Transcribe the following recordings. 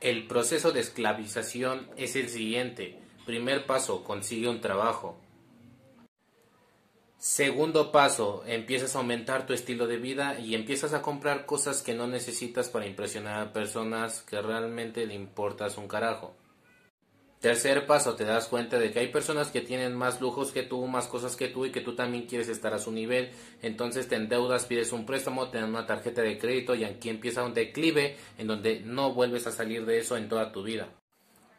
El proceso de esclavización es el siguiente. Primer paso, consigue un trabajo. Segundo paso, empiezas a aumentar tu estilo de vida y empiezas a comprar cosas que no necesitas para impresionar a personas que realmente le importas un carajo. Tercer paso, te das cuenta de que hay personas que tienen más lujos que tú, más cosas que tú y que tú también quieres estar a su nivel. Entonces te endeudas, pides un préstamo, te dan una tarjeta de crédito y aquí empieza un declive en donde no vuelves a salir de eso en toda tu vida.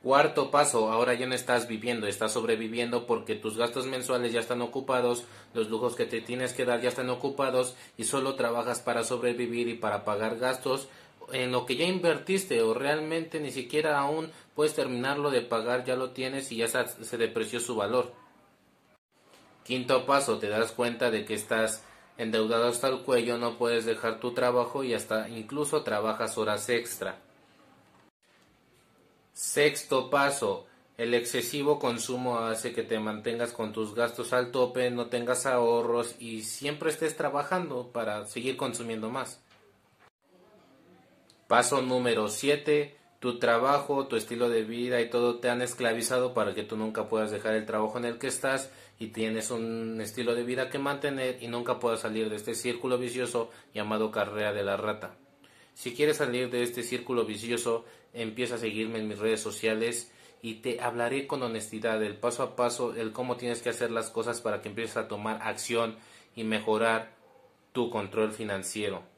Cuarto paso, ahora ya no estás viviendo, estás sobreviviendo porque tus gastos mensuales ya están ocupados, los lujos que te tienes que dar ya están ocupados y solo trabajas para sobrevivir y para pagar gastos en lo que ya invertiste o realmente ni siquiera aún puedes terminarlo de pagar, ya lo tienes y ya se depreció su valor. Quinto paso, te das cuenta de que estás endeudado hasta el cuello, no puedes dejar tu trabajo y hasta incluso trabajas horas extra. Sexto paso, el excesivo consumo hace que te mantengas con tus gastos al tope, no tengas ahorros y siempre estés trabajando para seguir consumiendo más. Paso número 7. Tu trabajo, tu estilo de vida y todo te han esclavizado para que tú nunca puedas dejar el trabajo en el que estás y tienes un estilo de vida que mantener y nunca puedas salir de este círculo vicioso llamado carrera de la rata. Si quieres salir de este círculo vicioso, empieza a seguirme en mis redes sociales y te hablaré con honestidad el paso a paso, el cómo tienes que hacer las cosas para que empieces a tomar acción y mejorar tu control financiero.